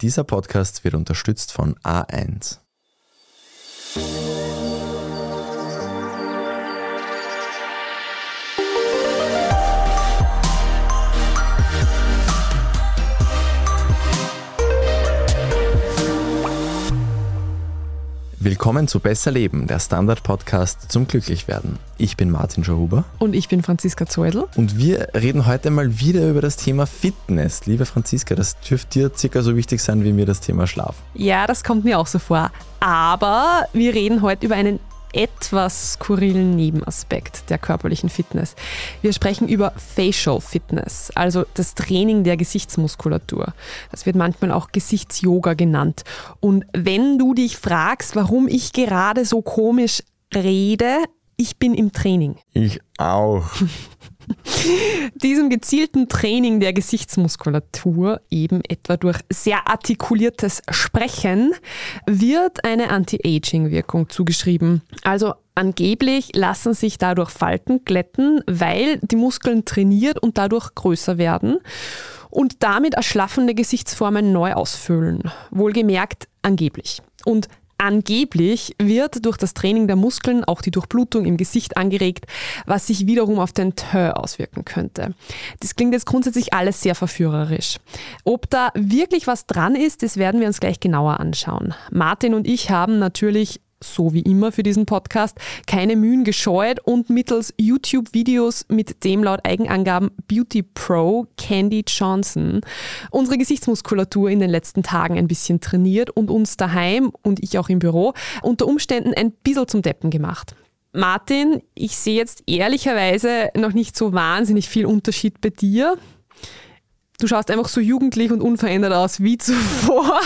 Dieser Podcast wird unterstützt von A1. Willkommen zu Besser Leben, der Standard-Podcast zum Glücklichwerden. Ich bin Martin Schauhuber. Und ich bin Franziska Zeudel. Und wir reden heute mal wieder über das Thema Fitness. Liebe Franziska, das dürfte dir circa so wichtig sein wie mir das Thema Schlaf. Ja, das kommt mir auch so vor. Aber wir reden heute über einen etwas skurrilen Nebenaspekt der körperlichen Fitness. Wir sprechen über Facial Fitness, also das Training der Gesichtsmuskulatur. Das wird manchmal auch Gesichtsyoga genannt. Und wenn du dich fragst, warum ich gerade so komisch rede, ich bin im Training. Ich auch. Diesem gezielten Training der Gesichtsmuskulatur, eben etwa durch sehr artikuliertes Sprechen, wird eine Anti-Aging-Wirkung zugeschrieben. Also angeblich lassen sich dadurch Falten glätten, weil die Muskeln trainiert und dadurch größer werden und damit erschlaffende Gesichtsformen neu ausfüllen. Wohlgemerkt angeblich. Und Angeblich wird durch das Training der Muskeln auch die Durchblutung im Gesicht angeregt, was sich wiederum auf den Teint auswirken könnte. Das klingt jetzt grundsätzlich alles sehr verführerisch. Ob da wirklich was dran ist, das werden wir uns gleich genauer anschauen. Martin und ich haben natürlich so wie immer für diesen Podcast, keine Mühen gescheut und mittels YouTube-Videos mit dem laut Eigenangaben Beauty Pro Candy Johnson unsere Gesichtsmuskulatur in den letzten Tagen ein bisschen trainiert und uns daheim und ich auch im Büro unter Umständen ein bisschen zum Deppen gemacht. Martin, ich sehe jetzt ehrlicherweise noch nicht so wahnsinnig viel Unterschied bei dir. Du schaust einfach so jugendlich und unverändert aus wie zuvor.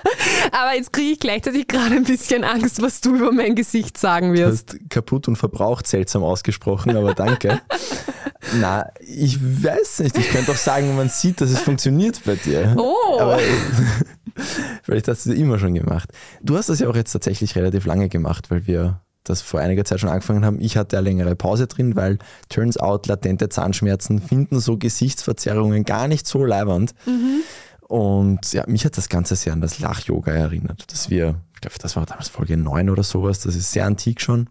Aber jetzt kriege ich gleichzeitig gerade ein bisschen Angst, was du über mein Gesicht sagen wirst. Du hast kaputt und verbraucht seltsam ausgesprochen, aber danke. Na, ich weiß nicht. Ich könnte auch sagen, man sieht, dass es funktioniert bei dir. Oh. Aber vielleicht hast du es immer schon gemacht. Du hast das ja auch jetzt tatsächlich relativ lange gemacht, weil wir das vor einiger Zeit schon angefangen haben. Ich hatte eine längere Pause drin, weil turns out latente Zahnschmerzen finden so Gesichtsverzerrungen gar nicht so leibernd. Mhm. Und ja, mich hat das Ganze sehr an das Lach-Yoga erinnert, dass wir, ich glaube, das war damals Folge 9 oder sowas, das ist sehr antik schon.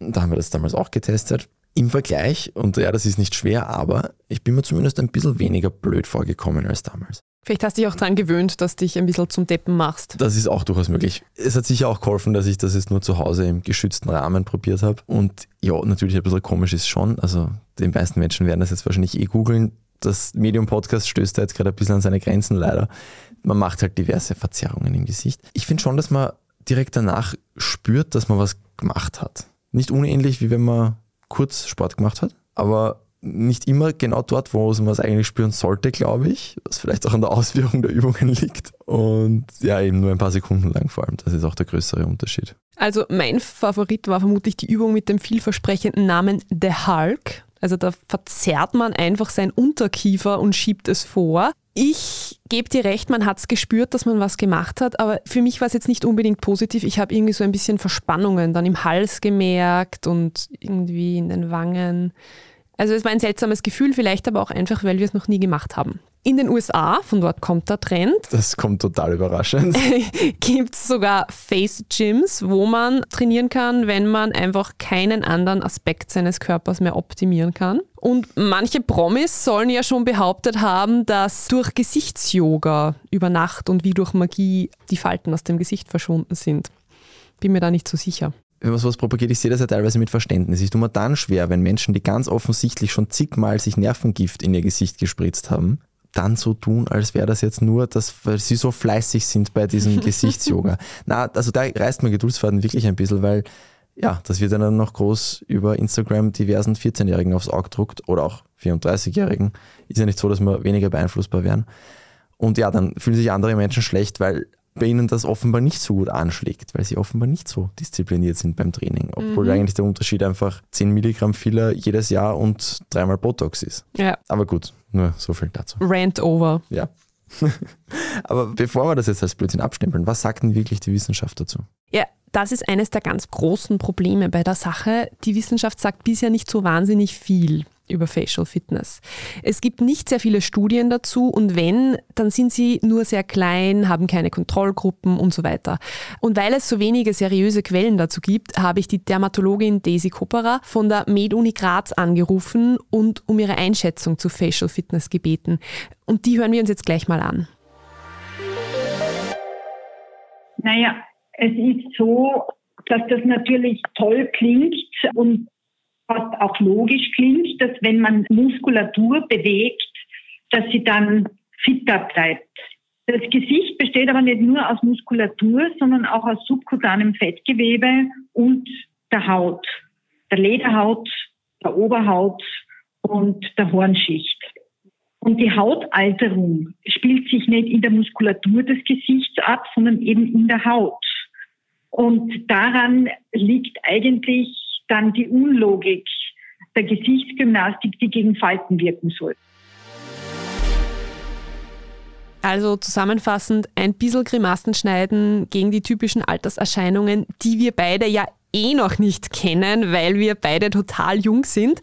Da haben wir das damals auch getestet. Im Vergleich, und ja, das ist nicht schwer, aber ich bin mir zumindest ein bisschen weniger blöd vorgekommen als damals. Vielleicht hast du dich auch daran gewöhnt, dass du dich ein bisschen zum Deppen machst. Das ist auch durchaus möglich. Es hat sicher auch geholfen, dass ich das jetzt nur zu Hause im geschützten Rahmen probiert habe. Und ja, natürlich ein bisschen komisch ist schon. Also die meisten Menschen werden das jetzt wahrscheinlich eh googeln. Das Medium-Podcast stößt da jetzt gerade ein bisschen an seine Grenzen leider. Man macht halt diverse Verzerrungen im Gesicht. Ich finde schon, dass man direkt danach spürt, dass man was gemacht hat. Nicht unähnlich, wie wenn man kurz Sport gemacht hat, aber nicht immer genau dort, wo man es eigentlich spüren sollte, glaube ich, was vielleicht auch an der Ausführung der Übungen liegt. Und ja, eben nur ein paar Sekunden lang vor allem. Das ist auch der größere Unterschied. Also mein Favorit war vermutlich die Übung mit dem vielversprechenden Namen The Hulk. Also da verzerrt man einfach sein Unterkiefer und schiebt es vor. Ich gebe dir recht, man hat es gespürt, dass man was gemacht hat, aber für mich war es jetzt nicht unbedingt positiv. Ich habe irgendwie so ein bisschen Verspannungen dann im Hals gemerkt und irgendwie in den Wangen. Also es war ein seltsames Gefühl, vielleicht aber auch einfach, weil wir es noch nie gemacht haben. In den USA, von dort kommt der Trend. Das kommt total überraschend. Gibt es sogar Face Gyms, wo man trainieren kann, wenn man einfach keinen anderen Aspekt seines Körpers mehr optimieren kann. Und manche Promis sollen ja schon behauptet haben, dass durch Gesichtsyoga über Nacht und wie durch Magie die Falten aus dem Gesicht verschwunden sind. Bin mir da nicht so sicher wenn man sowas propagiert, ich sehe das ja teilweise mit Verständnis. Ich tue mir dann schwer, wenn Menschen, die ganz offensichtlich schon zigmal sich Nervengift in ihr Gesicht gespritzt haben, dann so tun, als wäre das jetzt nur, dass, weil sie so fleißig sind bei diesem Gesichtsyoga. Na, also da reißt mein Geduldsfaden wirklich ein bisschen, weil ja, das wird dann noch groß über Instagram diversen 14-Jährigen aufs Auge druckt oder auch 34-Jährigen. Ist ja nicht so, dass wir weniger beeinflussbar wären. Und ja, dann fühlen sich andere Menschen schlecht, weil bei ihnen das offenbar nicht so gut anschlägt, weil sie offenbar nicht so diszipliniert sind beim Training, obwohl mhm. eigentlich der Unterschied einfach 10 Milligramm Filler jedes Jahr und dreimal Botox ist. Ja. Aber gut, nur so viel dazu. Rant over. Ja. Aber bevor wir das jetzt als Blödsinn abstempeln, was sagt denn wirklich die Wissenschaft dazu? Ja, das ist eines der ganz großen Probleme bei der Sache. Die Wissenschaft sagt bisher nicht so wahnsinnig viel. Über Facial Fitness. Es gibt nicht sehr viele Studien dazu und wenn, dann sind sie nur sehr klein, haben keine Kontrollgruppen und so weiter. Und weil es so wenige seriöse Quellen dazu gibt, habe ich die Dermatologin Daisy Kopperer von der MedUni Graz angerufen und um ihre Einschätzung zu Facial Fitness gebeten. Und die hören wir uns jetzt gleich mal an. Naja, es ist so, dass das natürlich toll klingt und fast auch logisch klingt, dass wenn man Muskulatur bewegt, dass sie dann fitter bleibt. Das Gesicht besteht aber nicht nur aus Muskulatur, sondern auch aus subkutanem Fettgewebe und der Haut, der Lederhaut, der Oberhaut und der Hornschicht. Und die Hautalterung spielt sich nicht in der Muskulatur des Gesichts ab, sondern eben in der Haut. Und daran liegt eigentlich dann die Unlogik der Gesichtsgymnastik, die gegen Falten wirken soll. Also zusammenfassend, ein bisschen Grimassen schneiden gegen die typischen Alterserscheinungen, die wir beide ja eh noch nicht kennen, weil wir beide total jung sind.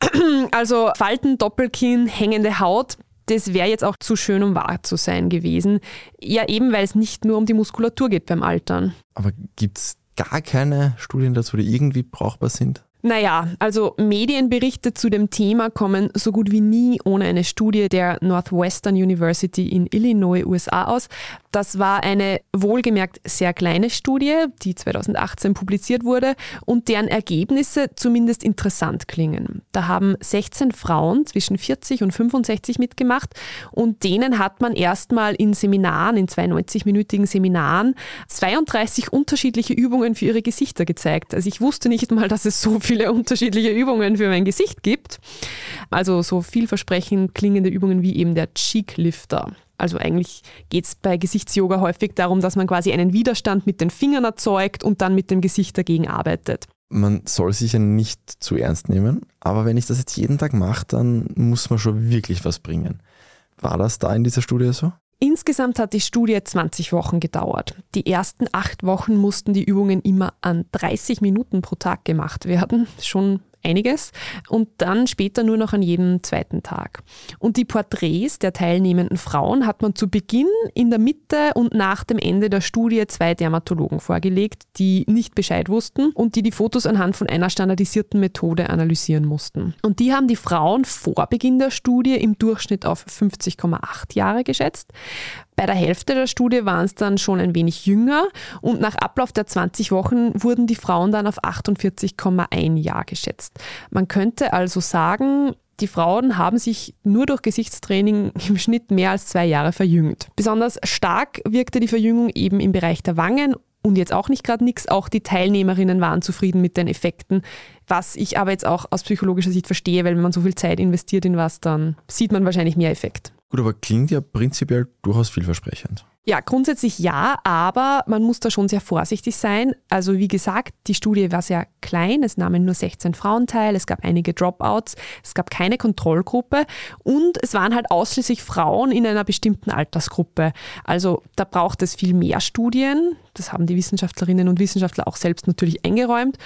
Also Falten, Doppelkinn, hängende Haut, das wäre jetzt auch zu schön, um wahr zu sein gewesen. Ja, eben weil es nicht nur um die Muskulatur geht beim Altern. Aber gibt es gar keine Studien dazu, die irgendwie brauchbar sind? Naja, also Medienberichte zu dem Thema kommen so gut wie nie ohne eine Studie der Northwestern University in Illinois, USA aus. Das war eine wohlgemerkt sehr kleine Studie, die 2018 publiziert wurde und deren Ergebnisse zumindest interessant klingen. Da haben 16 Frauen zwischen 40 und 65 mitgemacht und denen hat man erstmal in Seminaren, in 92-minütigen Seminaren, 32 unterschiedliche Übungen für ihre Gesichter gezeigt. Also ich wusste nicht mal, dass es so viele unterschiedliche Übungen für mein Gesicht gibt. Also so vielversprechend klingende Übungen wie eben der Cheek Lifter. Also eigentlich geht es bei Gesichtsyoga häufig darum, dass man quasi einen Widerstand mit den Fingern erzeugt und dann mit dem Gesicht dagegen arbeitet. Man soll sich ja nicht zu ernst nehmen, aber wenn ich das jetzt jeden Tag mache, dann muss man schon wirklich was bringen. War das da in dieser Studie so? Insgesamt hat die Studie 20 Wochen gedauert. Die ersten acht Wochen mussten die Übungen immer an 30 Minuten pro Tag gemacht werden. Schon einiges und dann später nur noch an jedem zweiten Tag. Und die Porträts der teilnehmenden Frauen hat man zu Beginn, in der Mitte und nach dem Ende der Studie zwei Dermatologen vorgelegt, die nicht Bescheid wussten und die die Fotos anhand von einer standardisierten Methode analysieren mussten. Und die haben die Frauen vor Beginn der Studie im Durchschnitt auf 50,8 Jahre geschätzt. Bei der Hälfte der Studie waren es dann schon ein wenig jünger und nach Ablauf der 20 Wochen wurden die Frauen dann auf 48,1 Jahr geschätzt. Man könnte also sagen, die Frauen haben sich nur durch Gesichtstraining im Schnitt mehr als zwei Jahre verjüngt. Besonders stark wirkte die Verjüngung eben im Bereich der Wangen und jetzt auch nicht gerade nichts. Auch die Teilnehmerinnen waren zufrieden mit den Effekten, was ich aber jetzt auch aus psychologischer Sicht verstehe, weil wenn man so viel Zeit investiert in was, dann sieht man wahrscheinlich mehr Effekt. Gut, aber klingt ja prinzipiell durchaus vielversprechend. Ja, grundsätzlich ja, aber man muss da schon sehr vorsichtig sein. Also wie gesagt, die Studie war sehr klein, es nahmen nur 16 Frauen teil, es gab einige Dropouts, es gab keine Kontrollgruppe und es waren halt ausschließlich Frauen in einer bestimmten Altersgruppe. Also da braucht es viel mehr Studien, das haben die Wissenschaftlerinnen und Wissenschaftler auch selbst natürlich eingeräumt.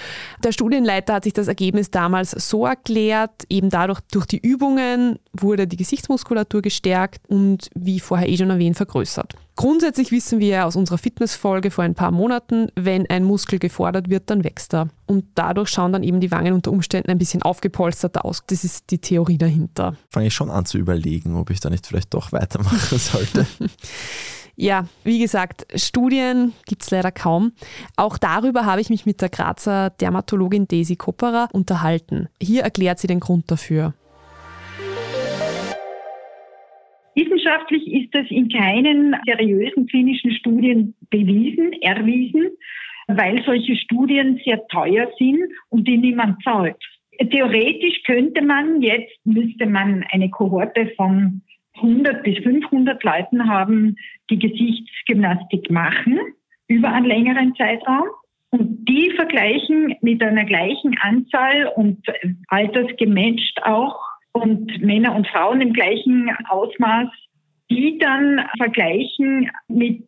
Der Studienleiter hat sich das Ergebnis damals so erklärt, eben dadurch durch die Übungen wurde die Gesichtsmuskulatur gestärkt und wie vorher eh schon erwähnt vergrößert. Grundsätzlich wissen wir aus unserer Fitnessfolge vor ein paar Monaten, wenn ein Muskel gefordert wird, dann wächst er. Und dadurch schauen dann eben die Wangen unter Umständen ein bisschen aufgepolsterter aus. Das ist die Theorie dahinter. Fange ich schon an zu überlegen, ob ich da nicht vielleicht doch weitermachen sollte. Ja, wie gesagt, Studien gibt es leider kaum. Auch darüber habe ich mich mit der Grazer Dermatologin Daisy Kopperer unterhalten. Hier erklärt sie den Grund dafür. Wissenschaftlich ist das in keinen seriösen klinischen Studien bewiesen, erwiesen, weil solche Studien sehr teuer sind und die niemand zahlt. Theoretisch könnte man jetzt, müsste man eine Kohorte von 100 bis 500 Leuten haben, die Gesichtsgymnastik machen über einen längeren Zeitraum. Und die vergleichen mit einer gleichen Anzahl und altersgematcht auch und Männer und Frauen im gleichen Ausmaß, die dann vergleichen mit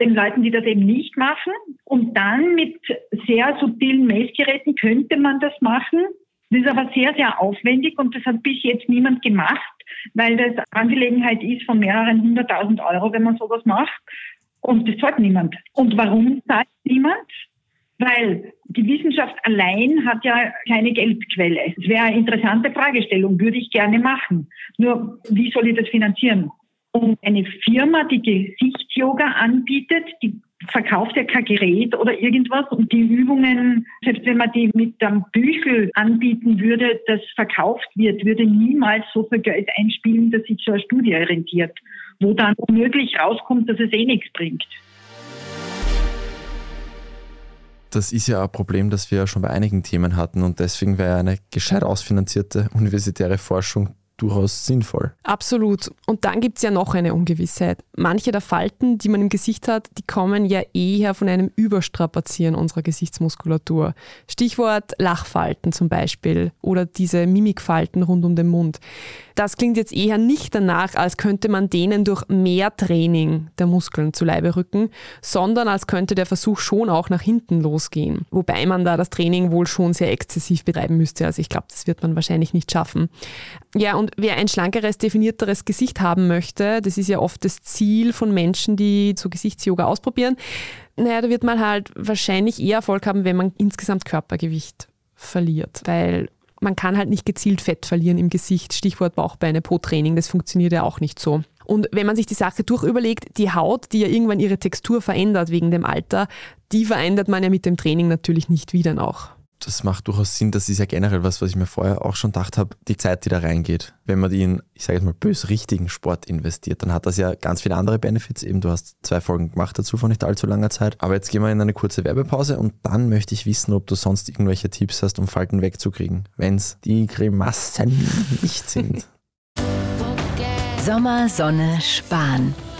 den Leuten, die das eben nicht machen. Und dann mit sehr subtilen Messgeräten könnte man das machen Das ist aber sehr, sehr aufwendig und das hat bis jetzt niemand gemacht, weil das Angelegenheit ist von mehreren hunderttausend Euro, wenn man sowas macht. Und das zahlt niemand. Und warum zahlt niemand? Weil die Wissenschaft allein hat ja keine Geldquelle. Das wäre eine interessante Fragestellung, würde ich gerne machen. Nur, wie soll ich das finanzieren? Und eine Firma, die Gesichtsyoga anbietet, die verkauft ja kein Gerät oder irgendwas und die Übungen, selbst wenn man die mit einem Büchel anbieten würde, das verkauft wird, würde niemals so viel Geld einspielen, dass sich so eine Studie rentiert, wo dann unmöglich rauskommt, dass es eh nichts bringt. Das ist ja ein Problem, das wir schon bei einigen Themen hatten und deswegen wäre eine gescheit ausfinanzierte universitäre Forschung durchaus sinnvoll. Absolut. Und dann gibt es ja noch eine Ungewissheit. Manche der Falten, die man im Gesicht hat, die kommen ja eher von einem Überstrapazieren unserer Gesichtsmuskulatur. Stichwort Lachfalten zum Beispiel oder diese Mimikfalten rund um den Mund. Das klingt jetzt eher nicht danach, als könnte man denen durch mehr Training der Muskeln zu Leibe rücken, sondern als könnte der Versuch schon auch nach hinten losgehen. Wobei man da das Training wohl schon sehr exzessiv betreiben müsste. Also ich glaube, das wird man wahrscheinlich nicht schaffen. Ja, und wer ein schlankeres, definierteres Gesicht haben möchte, das ist ja oft das Ziel von Menschen, die so Gesichtsyoga ausprobieren, naja, da wird man halt wahrscheinlich eher Erfolg haben, wenn man insgesamt Körpergewicht verliert. Weil man kann halt nicht gezielt Fett verlieren im Gesicht. Stichwort Bauchbeine, Po-Training, das funktioniert ja auch nicht so. Und wenn man sich die Sache durchüberlegt, die Haut, die ja irgendwann ihre Textur verändert wegen dem Alter, die verändert man ja mit dem Training natürlich nicht wieder noch das macht durchaus Sinn. Das ist ja generell was, was ich mir vorher auch schon gedacht habe, die Zeit, die da reingeht. Wenn man die in, ich sage jetzt mal, bös richtigen Sport investiert, dann hat das ja ganz viele andere Benefits. Eben, du hast zwei Folgen gemacht dazu vor nicht allzu langer Zeit. Aber jetzt gehen wir in eine kurze Werbepause und dann möchte ich wissen, ob du sonst irgendwelche Tipps hast, um Falten wegzukriegen, wenn es die Grimassen nicht sind. Sommer, Sonne, Spahn.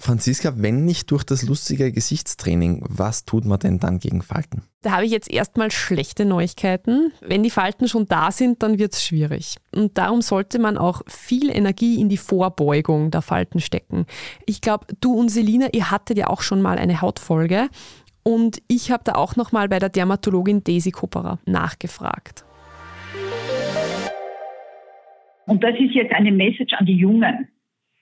Franziska, wenn nicht durch das lustige Gesichtstraining, was tut man denn dann gegen Falten? Da habe ich jetzt erstmal schlechte Neuigkeiten. Wenn die Falten schon da sind, dann wird es schwierig. Und darum sollte man auch viel Energie in die Vorbeugung der Falten stecken. Ich glaube, du und Selina, ihr hattet ja auch schon mal eine Hautfolge. Und ich habe da auch noch mal bei der Dermatologin Daisy Kopperer nachgefragt. Und das ist jetzt eine Message an die Jungen.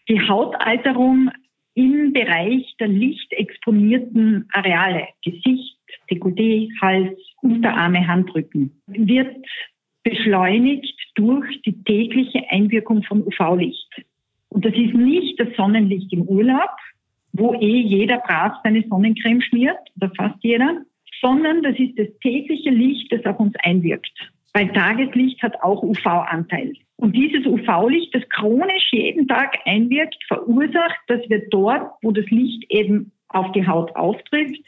Die Hautalterung im Bereich der lichtexponierten Areale, Gesicht, Dekolleté, Hals, Unterarme, Handrücken, wird beschleunigt durch die tägliche Einwirkung von UV-Licht. Und das ist nicht das Sonnenlicht im Urlaub, wo eh jeder brav seine Sonnencreme schmiert, oder fast jeder, sondern das ist das tägliche Licht, das auf uns einwirkt. Weil Tageslicht hat auch UV-Anteil. Und dieses UV-Licht, das chronisch jeden Tag einwirkt, verursacht, dass wir dort, wo das Licht eben auf die Haut auftrifft,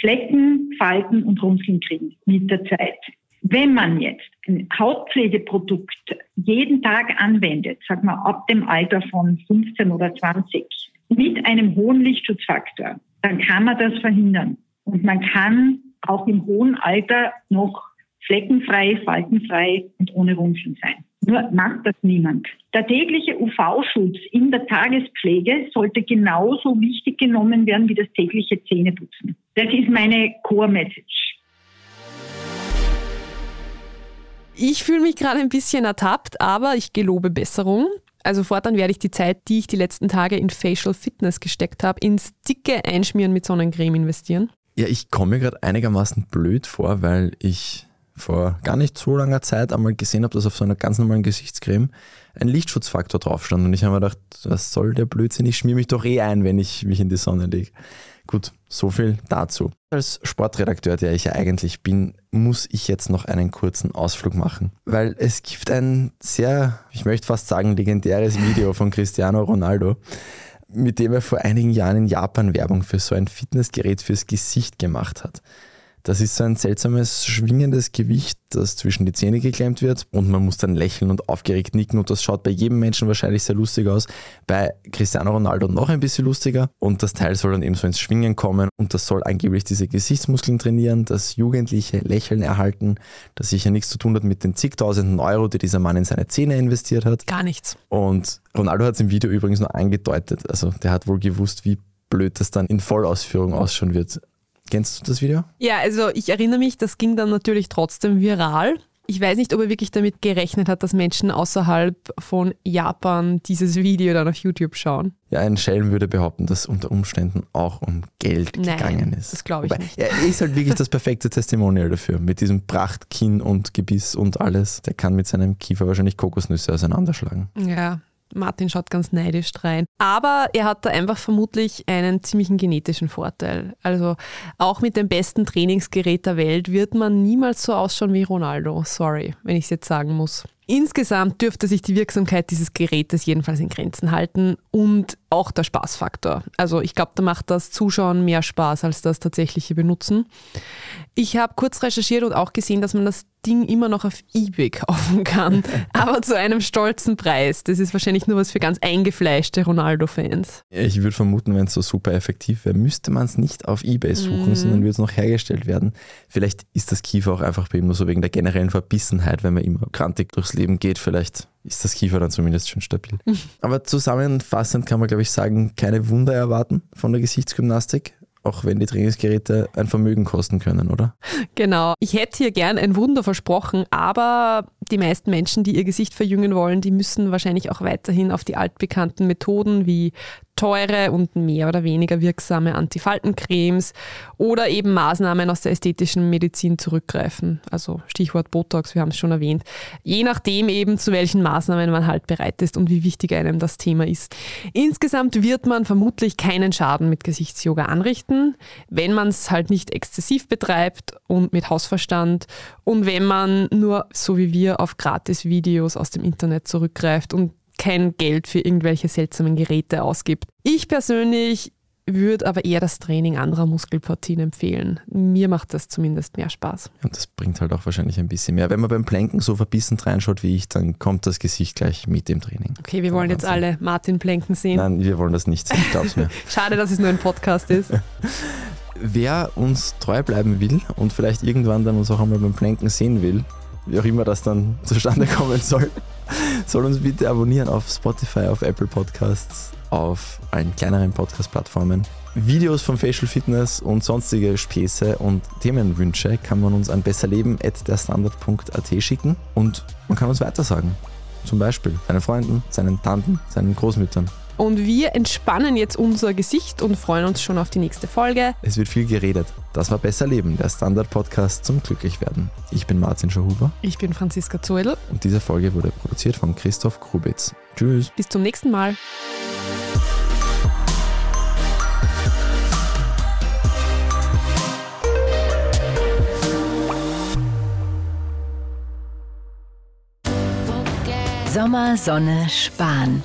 Flecken, Falten und Runzeln kriegen mit der Zeit. Wenn man jetzt ein Hautpflegeprodukt jeden Tag anwendet, sagen wir ab dem Alter von 15 oder 20, mit einem hohen Lichtschutzfaktor, dann kann man das verhindern. Und man kann auch im hohen Alter noch fleckenfrei, faltenfrei und ohne Runzeln sein. Nur macht das niemand. Der tägliche UV-Schutz in der Tagespflege sollte genauso wichtig genommen werden wie das tägliche Zähneputzen. Das ist meine Core-Message. Ich fühle mich gerade ein bisschen ertappt, aber ich gelobe Besserung. Also fortan werde ich die Zeit, die ich die letzten Tage in Facial Fitness gesteckt habe, ins dicke Einschmieren mit Sonnencreme investieren. Ja, ich komme mir gerade einigermaßen blöd vor, weil ich vor gar nicht so langer Zeit einmal gesehen habe, dass auf so einer ganz normalen Gesichtscreme ein Lichtschutzfaktor drauf stand. Und ich habe mir gedacht, was soll der Blödsinn? Ich schmier mich doch eh ein, wenn ich mich in die Sonne lege. Gut, so viel dazu. Als Sportredakteur, der ich ja eigentlich bin, muss ich jetzt noch einen kurzen Ausflug machen, weil es gibt ein sehr, ich möchte fast sagen, legendäres Video von Cristiano Ronaldo, mit dem er vor einigen Jahren in Japan Werbung für so ein Fitnessgerät fürs Gesicht gemacht hat. Das ist so ein seltsames, schwingendes Gewicht, das zwischen die Zähne geklemmt wird und man muss dann lächeln und aufgeregt nicken und das schaut bei jedem Menschen wahrscheinlich sehr lustig aus. Bei Cristiano Ronaldo noch ein bisschen lustiger und das Teil soll dann eben so ins Schwingen kommen und das soll angeblich diese Gesichtsmuskeln trainieren, das jugendliche Lächeln erhalten, das sicher nichts zu tun hat mit den zigtausenden Euro, die dieser Mann in seine Zähne investiert hat. Gar nichts. Und Ronaldo hat es im Video übrigens nur angedeutet. Also der hat wohl gewusst, wie blöd das dann in Vollausführung ausschauen wird. Kennst du das Video? Ja, also ich erinnere mich, das ging dann natürlich trotzdem viral. Ich weiß nicht, ob er wirklich damit gerechnet hat, dass Menschen außerhalb von Japan dieses Video dann auf YouTube schauen. Ja, ein Schelm würde behaupten, dass unter Umständen auch um Geld Nein, gegangen ist. das glaube ich Wobei, nicht. Er ist halt wirklich das perfekte Testimonial dafür. Mit diesem Prachtkinn und Gebiss und alles. Der kann mit seinem Kiefer wahrscheinlich Kokosnüsse auseinanderschlagen. Ja, Martin schaut ganz neidisch rein. Aber er hat da einfach vermutlich einen ziemlichen genetischen Vorteil. Also auch mit dem besten Trainingsgerät der Welt wird man niemals so ausschauen wie Ronaldo. Sorry, wenn ich es jetzt sagen muss. Insgesamt dürfte sich die Wirksamkeit dieses Gerätes jedenfalls in Grenzen halten und auch der Spaßfaktor. Also ich glaube, da macht das Zuschauen mehr Spaß als das tatsächliche Benutzen. Ich habe kurz recherchiert und auch gesehen, dass man das Ding immer noch auf eBay kaufen kann, aber zu einem stolzen Preis. Das ist wahrscheinlich nur was für ganz eingefleischte Ronaldo-Fans. Ich würde vermuten, wenn es so super effektiv wäre, müsste man es nicht auf Ebay suchen, sondern würde es noch hergestellt werden. Vielleicht ist das Kiefer auch einfach bei ihm nur so wegen der generellen Verbissenheit, wenn man immer krantig durchs Leben geht. Vielleicht ist das Kiefer dann zumindest schon stabil. Aber zusammenfassend kann man, glaube ich, sagen, keine Wunder erwarten von der Gesichtsgymnastik, auch wenn die Trainingsgeräte ein Vermögen kosten können, oder? Genau. Ich hätte hier gern ein Wunder versprochen, aber die meisten Menschen, die ihr Gesicht verjüngen wollen, die müssen wahrscheinlich auch weiterhin auf die altbekannten Methoden wie teure und mehr oder weniger wirksame Antifaltencremes oder eben Maßnahmen aus der ästhetischen Medizin zurückgreifen. Also Stichwort Botox, wir haben es schon erwähnt. Je nachdem eben, zu welchen Maßnahmen man halt bereit ist und wie wichtig einem das Thema ist. Insgesamt wird man vermutlich keinen Schaden mit Gesichtsyoga anrichten, wenn man es halt nicht exzessiv betreibt und mit Hausverstand und wenn man nur, so wie wir, auf Gratis-Videos aus dem Internet zurückgreift und kein Geld für irgendwelche seltsamen Geräte ausgibt. Ich persönlich würde aber eher das Training anderer Muskelpartien empfehlen. Mir macht das zumindest mehr Spaß. Und das bringt halt auch wahrscheinlich ein bisschen mehr. Wenn man beim Planken so verbissen reinschaut wie ich, dann kommt das Gesicht gleich mit dem Training. Okay, wir wollen jetzt alle Martin Plenken sehen. Nein, wir wollen das nicht sehen, glaub's mir. Schade, dass es nur ein Podcast ist. Wer uns treu bleiben will und vielleicht irgendwann dann uns auch einmal beim Planken sehen will, wie auch immer das dann zustande kommen soll, soll uns bitte abonnieren auf Spotify, auf Apple Podcasts, auf allen kleineren Podcast-Plattformen. Videos von Facial Fitness und sonstige Späße und Themenwünsche kann man uns an besserleben.derstandard.at schicken und man kann uns weitersagen. Zum Beispiel seinen Freunden, seinen Tanten, seinen Großmüttern. Und wir entspannen jetzt unser Gesicht und freuen uns schon auf die nächste Folge. Es wird viel geredet. Das war Besser Leben, der Standard-Podcast zum Glücklichwerden. Ich bin Martin Schauhuber Ich bin Franziska Zoedl. und diese Folge wurde produziert von Christoph Grubitz. Tschüss. Bis zum nächsten Mal. Sommer, Sonne, Sparen.